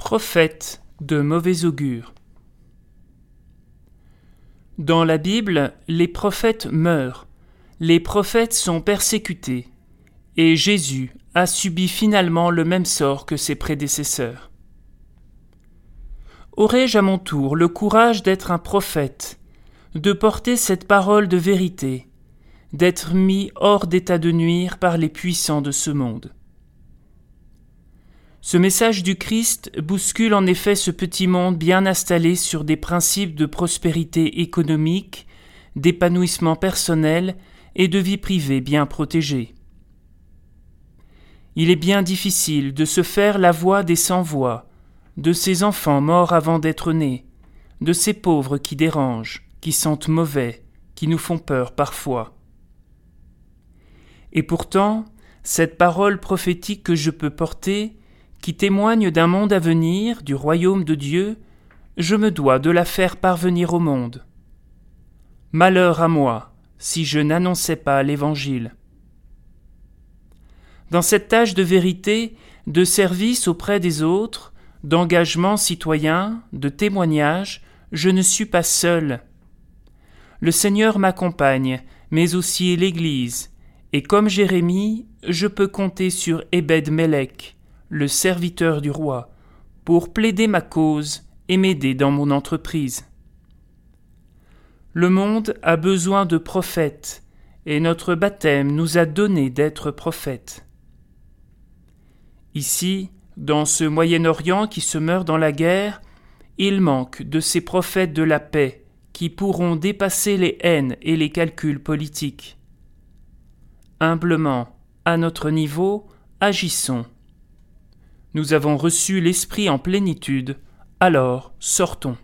Prophète de mauvais augure. Dans la Bible, les prophètes meurent, les prophètes sont persécutés, et Jésus a subi finalement le même sort que ses prédécesseurs. Aurais-je à mon tour le courage d'être un prophète, de porter cette parole de vérité, d'être mis hors d'état de nuire par les puissants de ce monde? Ce message du Christ bouscule en effet ce petit monde bien installé sur des principes de prospérité économique, d'épanouissement personnel et de vie privée bien protégée. Il est bien difficile de se faire la voix des sans-voix, de ces enfants morts avant d'être nés, de ces pauvres qui dérangent, qui sentent mauvais, qui nous font peur parfois. Et pourtant, cette parole prophétique que je peux porter qui témoigne d'un monde à venir, du royaume de Dieu, je me dois de la faire parvenir au monde. Malheur à moi si je n'annonçais pas l'Évangile. Dans cette tâche de vérité, de service auprès des autres, d'engagement citoyen, de témoignage, je ne suis pas seul. Le Seigneur m'accompagne, mais aussi l'Église, et comme Jérémie, je peux compter sur Ebed Melech, le serviteur du roi, pour plaider ma cause et m'aider dans mon entreprise. Le monde a besoin de prophètes, et notre baptême nous a donné d'être prophètes. Ici, dans ce Moyen-Orient qui se meurt dans la guerre, il manque de ces prophètes de la paix qui pourront dépasser les haines et les calculs politiques. Humblement, à notre niveau, agissons nous avons reçu l'Esprit en plénitude, alors sortons.